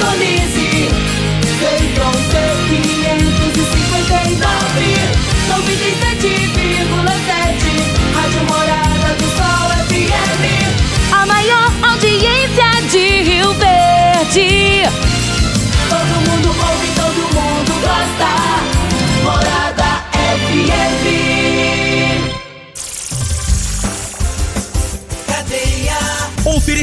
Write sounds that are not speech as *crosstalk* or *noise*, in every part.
Indonésia.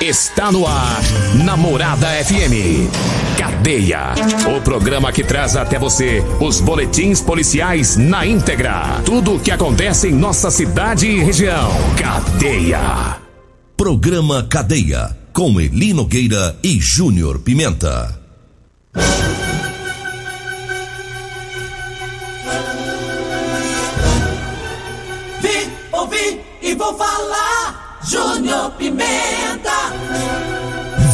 Está no ar, Namorada FM. Cadeia. O programa que traz até você os boletins policiais na íntegra. Tudo o que acontece em nossa cidade e região. Cadeia. Programa Cadeia, com Eli Nogueira e Júnior Pimenta. Vi, ouvi e vou falar. Júnior Pimenta.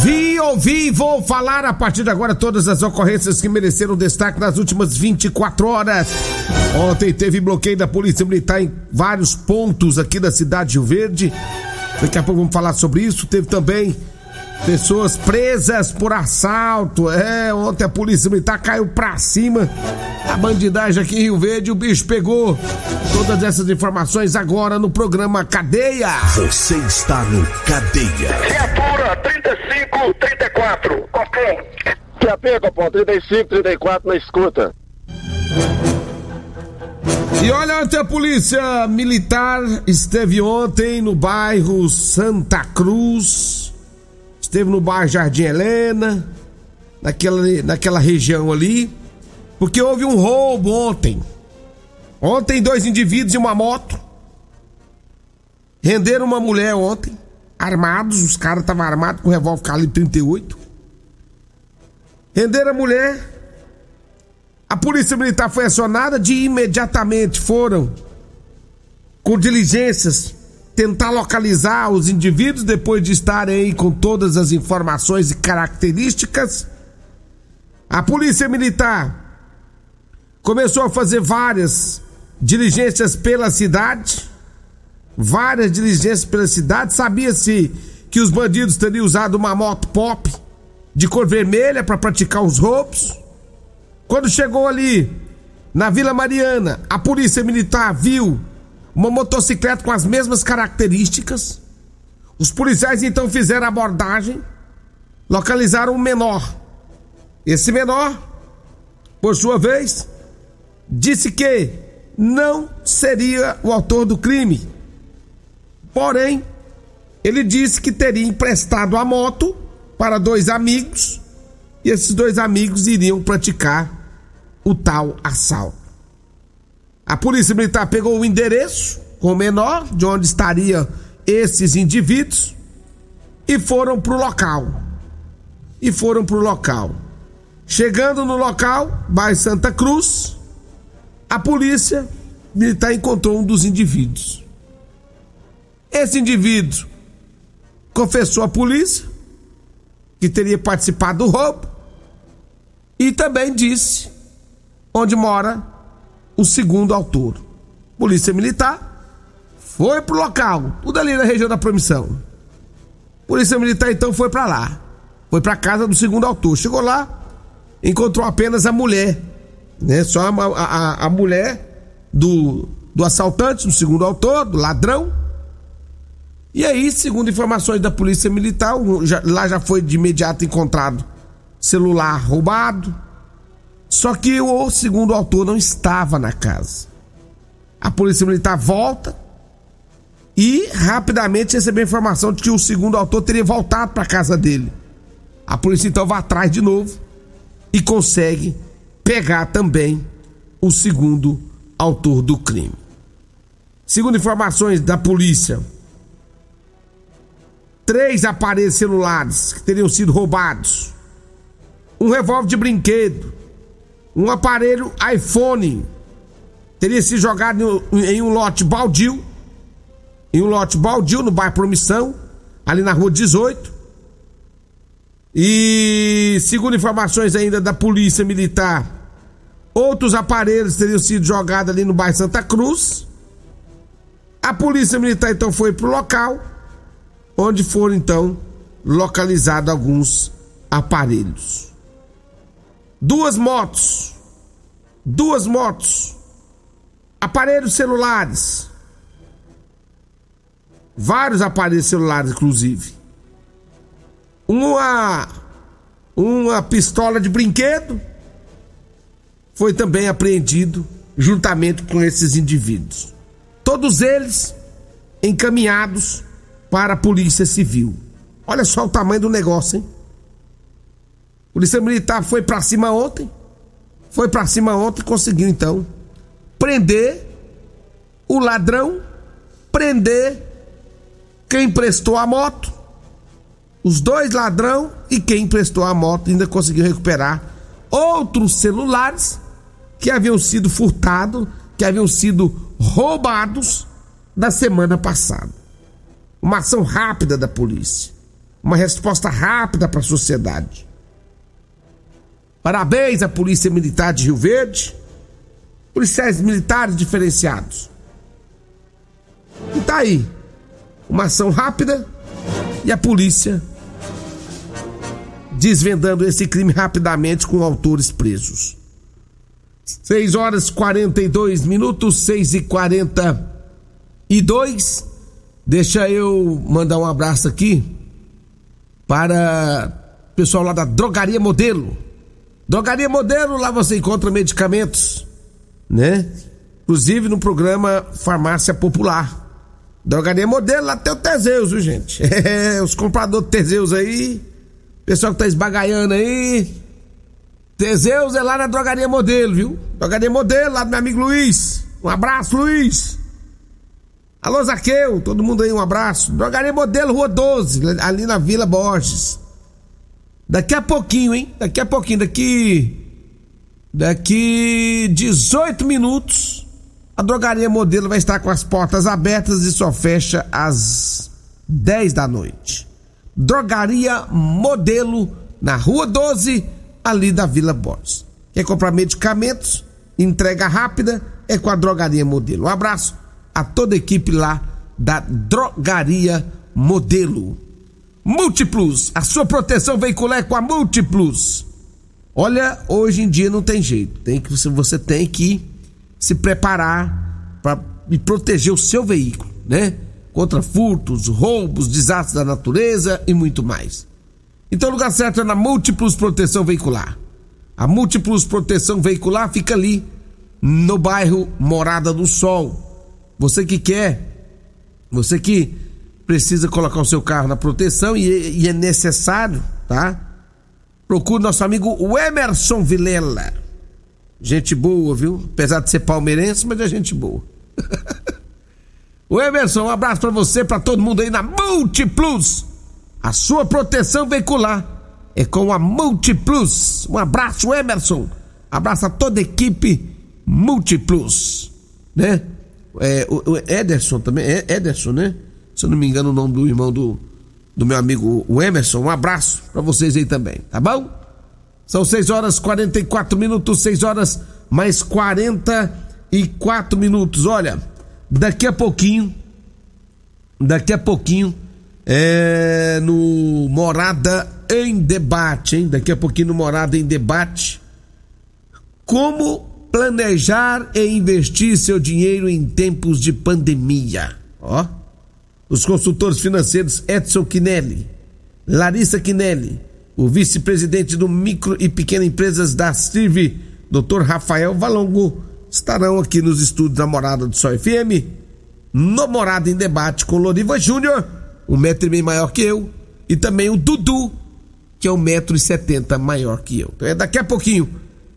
Vi, ouvi e vou falar a partir de agora todas as ocorrências que mereceram destaque nas últimas 24 horas. Ontem teve bloqueio da Polícia Militar em vários pontos aqui da cidade de Rio Verde. Daqui a pouco vamos falar sobre isso. Teve também pessoas presas por assalto. É, ontem a Polícia Militar caiu pra cima. A bandidagem aqui em Rio Verde, o bicho pegou. Todas essas informações agora no programa Cadeia. Você está no Cadeia. Viatura 3534. Copom. QAP, Copom, 35, 34 na escuta. E olha, ontem a polícia militar esteve ontem no bairro Santa Cruz, esteve no bairro Jardim Helena, naquela, naquela região ali, porque houve um roubo ontem. Ontem, dois indivíduos em uma moto renderam uma mulher ontem, armados, os caras estavam armados com revólver calibre 38. Renderam a mulher, a polícia militar foi acionada, de imediatamente foram com diligências tentar localizar os indivíduos depois de estarem aí com todas as informações e características. A polícia militar começou a fazer várias diligências pela cidade, várias diligências pela cidade. Sabia-se que os bandidos teriam usado uma moto pop de cor vermelha para praticar os roubos. Quando chegou ali na Vila Mariana, a polícia militar viu uma motocicleta com as mesmas características. Os policiais então fizeram a abordagem, localizaram um menor. Esse menor, por sua vez, disse que não seria o autor do crime. Porém, ele disse que teria emprestado a moto para dois amigos e esses dois amigos iriam praticar o tal assalto. A polícia militar pegou o endereço com o menor de onde estariam esses indivíduos e foram para o local. E foram para o local. Chegando no local, bairro Santa Cruz, a polícia militar encontrou um dos indivíduos. Esse indivíduo confessou à polícia que teria participado do roubo e também disse onde mora o segundo autor. Polícia Militar foi pro local, tudo ali na região da promissão. Polícia Militar então foi para lá, foi para casa do segundo autor. Chegou lá, encontrou apenas a mulher, né? Só a, a, a mulher do, do assaltante, do segundo autor, do ladrão. E aí, segundo informações da Polícia Militar, já, lá já foi de imediato encontrado celular roubado. Só que o segundo autor não estava na casa. A Polícia Militar volta e rapidamente recebeu a informação de que o segundo autor teria voltado para a casa dele. A polícia então vai atrás de novo e consegue pegar também o segundo autor do crime. Segundo informações da polícia, três aparelhos celulares que teriam sido roubados, um revólver de brinquedo, um aparelho iPhone teria sido jogado em um lote baldio, em um lote baldio no bairro Promissão, ali na rua 18. E segundo informações ainda da polícia militar, outros aparelhos teriam sido jogados ali no bairro Santa Cruz. A polícia militar então foi pro local onde foram então localizados alguns aparelhos. Duas motos, duas motos, aparelhos celulares, vários aparelhos celulares inclusive. Uma uma pistola de brinquedo foi também apreendido juntamente com esses indivíduos. Todos eles encaminhados para a Polícia Civil. Olha só o tamanho do negócio, hein? Polícia Militar foi para cima ontem. Foi para cima ontem e conseguiu então prender o ladrão, prender quem emprestou a moto, os dois ladrão e quem emprestou a moto ainda conseguiu recuperar outros celulares que haviam sido furtados, que haviam sido roubados na semana passada uma ação rápida da polícia, uma resposta rápida para a sociedade. Parabéns à Polícia Militar de Rio Verde, policiais militares diferenciados. E tá aí, uma ação rápida e a polícia desvendando esse crime rapidamente com autores presos. 6 horas 42 minutos, 6 e 42. Deixa eu mandar um abraço aqui para o pessoal lá da Drogaria Modelo. Drogaria Modelo, lá você encontra medicamentos, né? Inclusive no programa Farmácia Popular. Drogaria Modelo, lá tem o Teseus, viu, gente? *laughs* É, os compradores Teseus aí, pessoal que tá esbagaiando aí. Teseus é lá na Drogaria Modelo, viu? Drogaria Modelo, lá do meu amigo Luiz. Um abraço, Luiz. Alô, Zaqueu, todo mundo aí, um abraço. Drogaria Modelo, Rua 12, ali na Vila Borges. Daqui a pouquinho, hein? Daqui a pouquinho, daqui. Daqui 18 minutos, a Drogaria Modelo vai estar com as portas abertas e só fecha às 10 da noite. Drogaria Modelo, na Rua 12, ali da Vila Borges. Quer comprar medicamentos? Entrega rápida? É com a Drogaria Modelo. Um abraço a toda a equipe lá da Drogaria Modelo. Múltiplos, a sua proteção veicular é com a Múltiplos. Olha, hoje em dia não tem jeito. Tem que você tem que se preparar para proteger o seu veículo, né? Contra furtos, roubos, desastres da natureza e muito mais. Então o lugar certo é na Múltiplos Proteção Veicular. A Múltiplos Proteção Veicular fica ali no bairro Morada do Sol você que quer, você que precisa colocar o seu carro na proteção e, e é necessário, tá? Procure nosso amigo Emerson Vilela. Gente boa, viu? Apesar de ser palmeirense, mas é gente boa. *laughs* o Emerson, um abraço para você, para todo mundo aí na Multiplus. A sua proteção veicular é com a Multiplus. Um abraço, Emerson. Abraço a toda a equipe Multiplus, né? É, o, Ederson também, é Ederson, né? Se eu não me engano, o nome do irmão do, do meu amigo o Emerson. Um abraço para vocês aí também, tá bom? São 6 horas 44 minutos, 6 horas mais 44 minutos. Olha, daqui a pouquinho, daqui a pouquinho, é no Morada em Debate, hein? Daqui a pouquinho no Morada em Debate. Como planejar e investir seu dinheiro em tempos de pandemia. Ó, os consultores financeiros Edson Quinelli, Larissa Quinelli, o vice-presidente do Micro e Pequena Empresas da CIRV, Dr. Rafael Valongo, estarão aqui nos estúdios da Morada do Sol FM, no Morada em Debate com Loriva Júnior, um metro e meio maior que eu, e também o Dudu, que é um metro e setenta maior que eu. Então é daqui a pouquinho,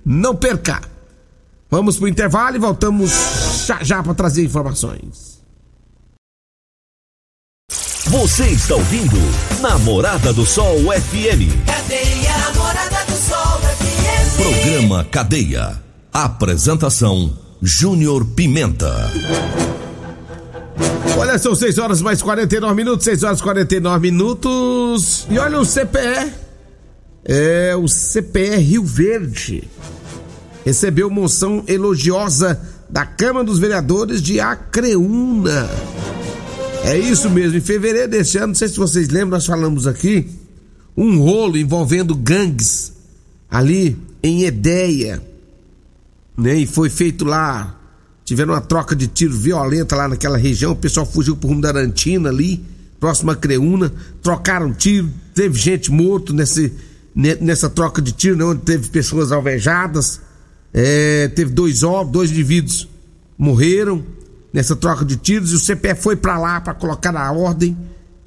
não perca! Vamos pro intervalo e voltamos já já para trazer informações. Você está ouvindo Namorada do Sol FM. Cadeia Namorada do Sol FM. Programa Cadeia. Apresentação Júnior Pimenta. Olha, são 6 horas mais 49 minutos, 6 horas e 49 minutos. E olha o CPE. É o CPE Rio Verde. Recebeu moção elogiosa da Câmara dos Vereadores de Acreúna. É isso mesmo, em fevereiro deste ano, não sei se vocês lembram, nós falamos aqui, um rolo envolvendo gangues ali em Edéia, né? E foi feito lá, tiveram uma troca de tiro violenta lá naquela região, o pessoal fugiu pro rumo da Arantina ali, próximo a Creúna, trocaram tiro, teve gente morto nesse, ne- nessa troca de tiro, né? Onde teve pessoas alvejadas, é, teve dois dois indivíduos morreram nessa troca de tiros e o CPF foi pra lá pra colocar na ordem,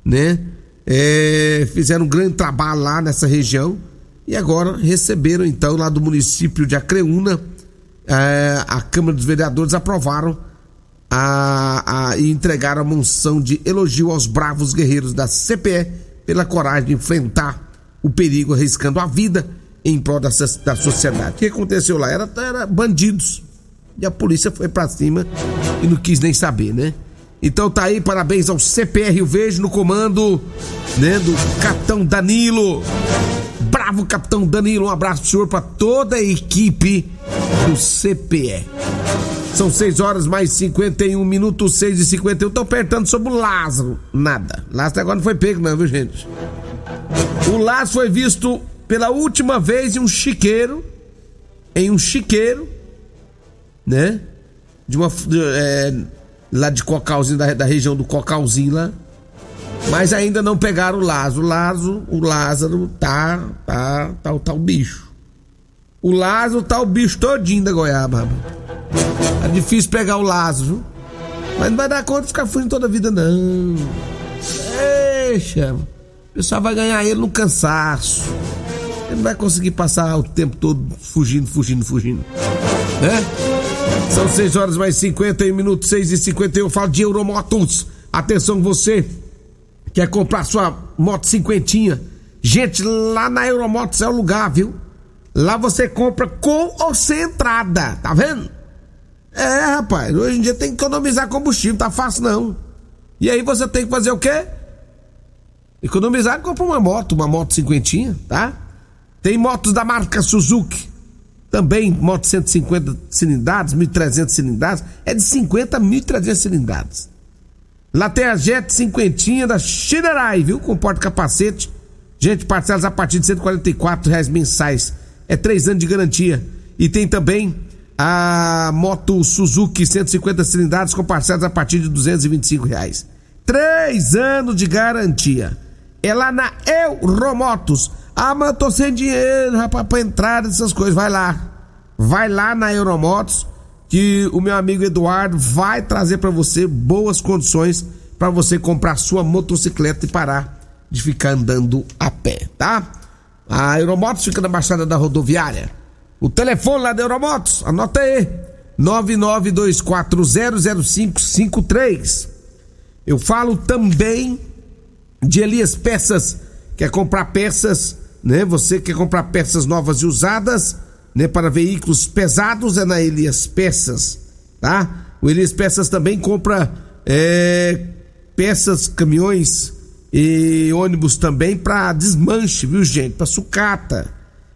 né? É, fizeram um grande trabalho lá nessa região e agora receberam então lá do município de Acreúna é, a Câmara dos Vereadores aprovaram a, a, e entregaram a moção de elogio aos bravos guerreiros da CPE pela coragem de enfrentar o perigo arriscando a vida em prol da, da sociedade. O que aconteceu lá? Era, era bandidos. E a polícia foi pra cima e não quis nem saber, né? Então tá aí, parabéns ao CPR Rio Verde no comando, né, do Capitão Danilo. Bravo Capitão Danilo, um abraço pro senhor pra toda a equipe do CPE. São 6 horas mais 51 minutos, 6 e 51. Tô apertando sobre o Lázaro. Nada. Lázaro agora não foi pego, não, viu, gente? O Lázaro foi visto pela última vez em um chiqueiro. Em um chiqueiro, né? De uma. é, lá de Cocalzinho, da, da região do Cocalzinho lá. Mas ainda não pegaram o Lázaro. O Lázaro, o Lázaro tá. tá. tá, tá o bicho. O Lázaro tá o bicho todinho da goiaba. Tá difícil pegar o Lázaro? Mas não vai dar conta de ficar fugindo toda a vida, não. Deixa. O pessoal vai ganhar ele no cansaço. Ele não vai conseguir passar o tempo todo fugindo, fugindo, fugindo. Né? São 6 horas mais 51 minutos, 6 e 51. Eu falo de Euromotos. Atenção, você quer comprar sua moto cinquentinha. Gente, lá na Euromotos é o lugar, viu? Lá você compra com ou sem entrada, tá vendo? É, rapaz, hoje em dia tem que economizar combustível, tá fácil não. E aí você tem que fazer o quê? Economizar e comprar uma moto, uma moto cinquentinha, tá? Tem motos da marca Suzuki, também moto 150 cilindradas, 1.300 cilindradas, é de 50 a 1.300 cilindradas. Lá tem a Jet cinquentinha da Shinerai, viu? Com porta-capacete. Gente, parcelas a partir de 144 reais mensais. É três anos de garantia. E tem também a moto Suzuki 150 cilindradas com parcelas a partir de 225 reais. Três anos de garantia. É lá na Euromotos. Ah, mas eu tô sem dinheiro, rapaz, pra entrar nessas coisas. Vai lá. Vai lá na Euromotos que o meu amigo Eduardo vai trazer para você boas condições para você comprar sua motocicleta e parar de ficar andando a pé, tá? A Euromotos fica na Baixada da Rodoviária. O telefone lá da Euromotos, anota aí: 992400553. Eu falo também de Elias Peças. Quer comprar peças, né? Você quer comprar peças novas e usadas, né? Para veículos pesados é na Elias Peças, tá? O Elias Peças também compra é, peças, caminhões e ônibus também para desmanche, viu gente? Para sucata.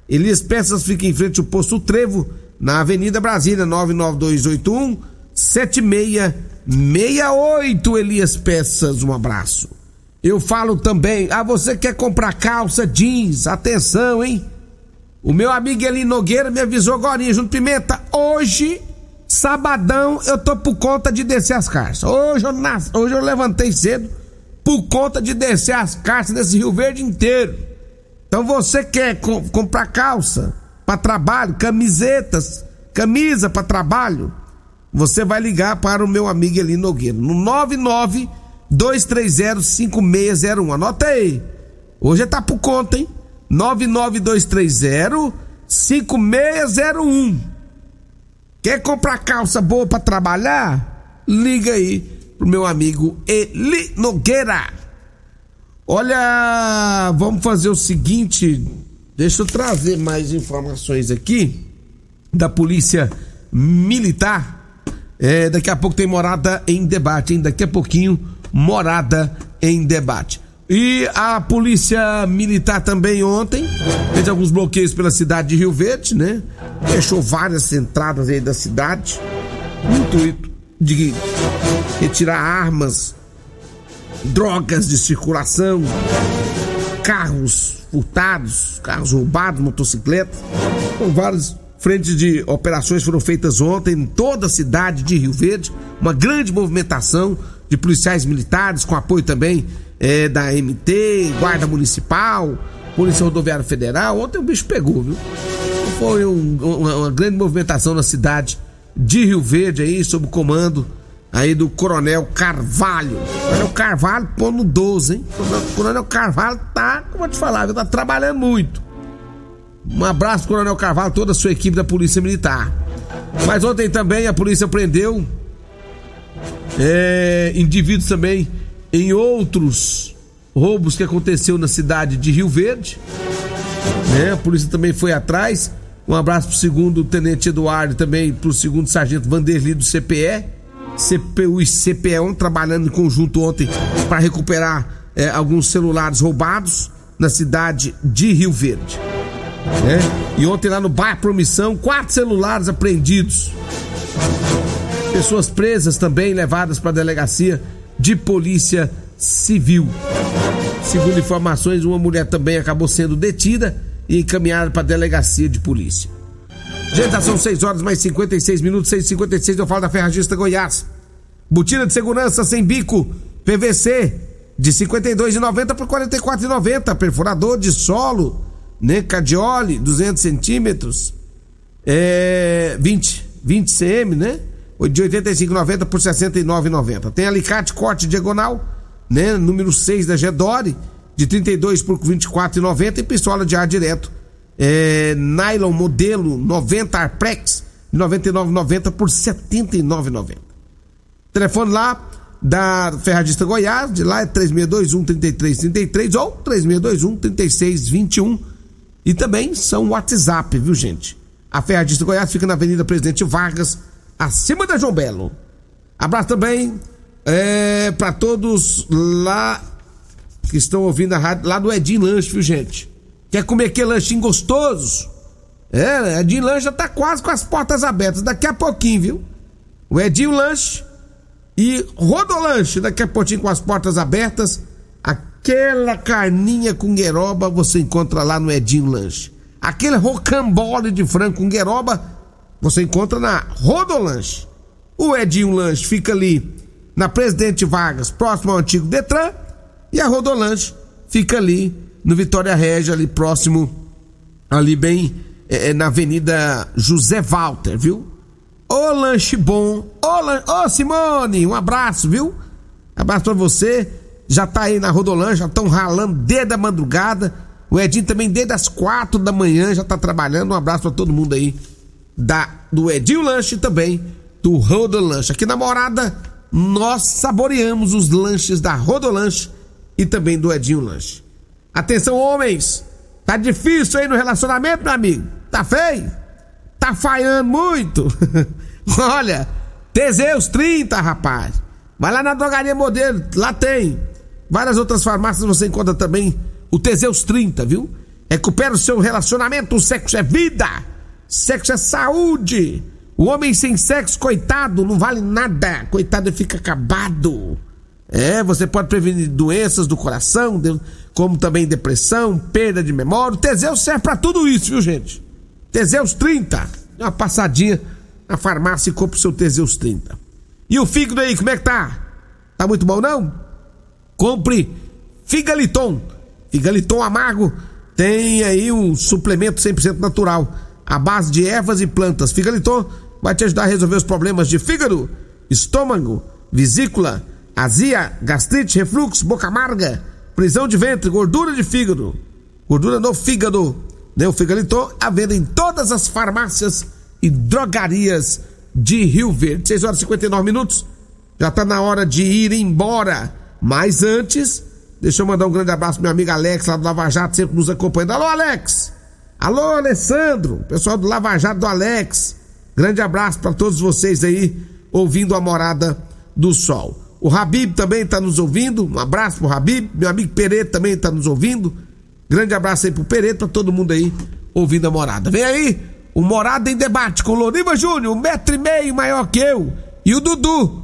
Elias Peças fica em frente ao posto Trevo, na Avenida Brasília, 99281 7668. Elias Peças, um abraço. Eu falo também, ah, você quer comprar calça jeans, atenção, hein? O meu amigo Eli Nogueira me avisou agora, junto Pimenta, hoje, sabadão, eu tô por conta de descer as carças. Hoje eu, nas... hoje eu levantei cedo por conta de descer as carças desse Rio Verde inteiro. Então você quer co comprar calça para trabalho, camisetas, camisa para trabalho, você vai ligar para o meu amigo Eli Nogueira no 99 230 5601. Anota aí. Hoje tá por conta, hein? 99230 5601. Quer comprar calça boa para trabalhar? Liga aí pro meu amigo Eli Nogueira. Olha, vamos fazer o seguinte, deixa eu trazer mais informações aqui da Polícia Militar. É, daqui a pouco tem morada em debate, hein? Daqui a pouquinho, morada em debate. E a Polícia Militar também ontem fez alguns bloqueios pela cidade de Rio Verde, né? Fechou várias entradas aí da cidade. No intuito de retirar armas, drogas de circulação, carros furtados, carros roubados, motocicletas. Com várias frentes de operações foram feitas ontem em toda a cidade de Rio Verde. Uma grande movimentação de policiais militares, com apoio também é, da MT, Guarda Municipal, Polícia Rodoviária Federal. Ontem o bicho pegou, viu? Foi um, uma, uma, grande movimentação na cidade de Rio Verde aí, sob o comando aí do Coronel Carvalho. Coronel Carvalho pô no 12, hein? Coronel Carvalho tá, como eu te falar, tá trabalhando muito. Um abraço, Coronel Carvalho, toda a sua equipe da Polícia Militar. Mas ontem também a polícia prendeu é, indivíduos também em outros roubos que aconteceu na cidade de Rio Verde. Né? A polícia também foi atrás. Um abraço pro segundo tenente Eduardo também pro segundo sargento Vanderli do CPE. CPU e CPE trabalhando em conjunto ontem para recuperar é, alguns celulares roubados na cidade de Rio Verde. Né? E ontem lá no bairro Promissão, quatro celulares apreendidos. Pessoas presas também levadas para a delegacia de Polícia Civil. Segundo informações, uma mulher também acabou sendo detida e encaminhada para a delegacia de polícia. Gente, já são 6 horas mais 56 minutos, 6 56 eu falo da Ferragista Goiás. Botina de segurança sem bico, PVC, de 52,90 por 44,90. Perfurador de solo, né? Cadiole, 200 centímetros, é, 20, 20 cm, né? De 85,90 por 69,90. Tem alicate corte diagonal, né, número 6 da Gedore, de 32 por 24,90 e pistola de ar direto. É, nylon modelo 90 Arprex, de 99,90 por 79,90. Telefone lá da Ferradista Goiás, de lá é 3621 3333 ou 3621 3621. E também são WhatsApp, viu gente? A Ferradista Goiás fica na Avenida Presidente Vargas, acima da João Belo. Abraço também é, para todos lá que estão ouvindo a rádio, lá do Edinho Lanche, viu gente? Quer comer aquele lanchinho gostoso? É, Edinho Lanche já tá quase com as portas abertas, daqui a pouquinho, viu? O Edinho Lanche e Rodolanche, daqui a pouquinho com as portas abertas. Aquela carninha com gueroba você encontra lá no Edinho Lanche. Aquele rocambole de frango com gueroba você encontra na Rodolanche. O Edinho Lanche fica ali na Presidente Vargas, próximo ao antigo Detran, e a Rodolanche fica ali no Vitória Régia, ali próximo, ali bem é, na Avenida José Walter, viu? Ô lanche bom, ô, lan... ô Simone, um abraço, viu? Abraço pra você. Já tá aí na Rodolanche, já estão ralando desde a madrugada. O Edinho também desde as quatro da manhã já tá trabalhando. Um abraço pra todo mundo aí da do Edinho Lanche também do Rodolanche. Aqui na Morada, nós saboreamos os lanches da Rodolanche e também do Edinho Lanche. Atenção, homens! Tá difícil aí no relacionamento, meu amigo? Tá feio? Tá falhando muito? *laughs* Olha, Teseus 30, rapaz. Vai lá na drogaria modelo, lá tem. Várias outras farmácias você encontra também o Teseus 30, viu? Recupera o seu relacionamento, o sexo é vida. Sexo é saúde. O homem sem sexo, coitado, não vale nada. Coitado, ele fica acabado. É, você pode prevenir doenças do coração, como também depressão, perda de memória. O Teseus serve para tudo isso, viu, gente? Teseus 30. Dá uma passadinha na farmácia e compra o seu Teseus 30. E o fígado aí, como é que tá? Tá muito bom, não? Compre Figaliton. Figaliton amargo tem aí um suplemento 100% natural à base de ervas e plantas. Figaliton vai te ajudar a resolver os problemas de fígado, estômago, vesícula, azia, gastrite, refluxo, boca amarga, prisão de ventre, gordura de fígado, gordura no fígado. Né? O Figaliton à venda em todas as farmácias e drogarias de Rio Verde. 6 horas e 59 minutos. Já tá na hora de ir embora. Mas antes, deixa eu mandar um grande abraço pro meu amigo Alex lá do Lava Jato, sempre nos acompanhando. Alô, Alex! Alô, Alessandro! Pessoal do Lava Jato do Alex. Grande abraço para todos vocês aí, ouvindo a Morada do Sol. O Habib também está nos ouvindo. Um abraço pro Habib. Meu amigo Pereira também está nos ouvindo. Grande abraço aí pro Pereira, pra todo mundo aí ouvindo a morada. Vem aí, o Morada em Debate com o Loriva Júnior, um metro e meio maior que eu. E o Dudu,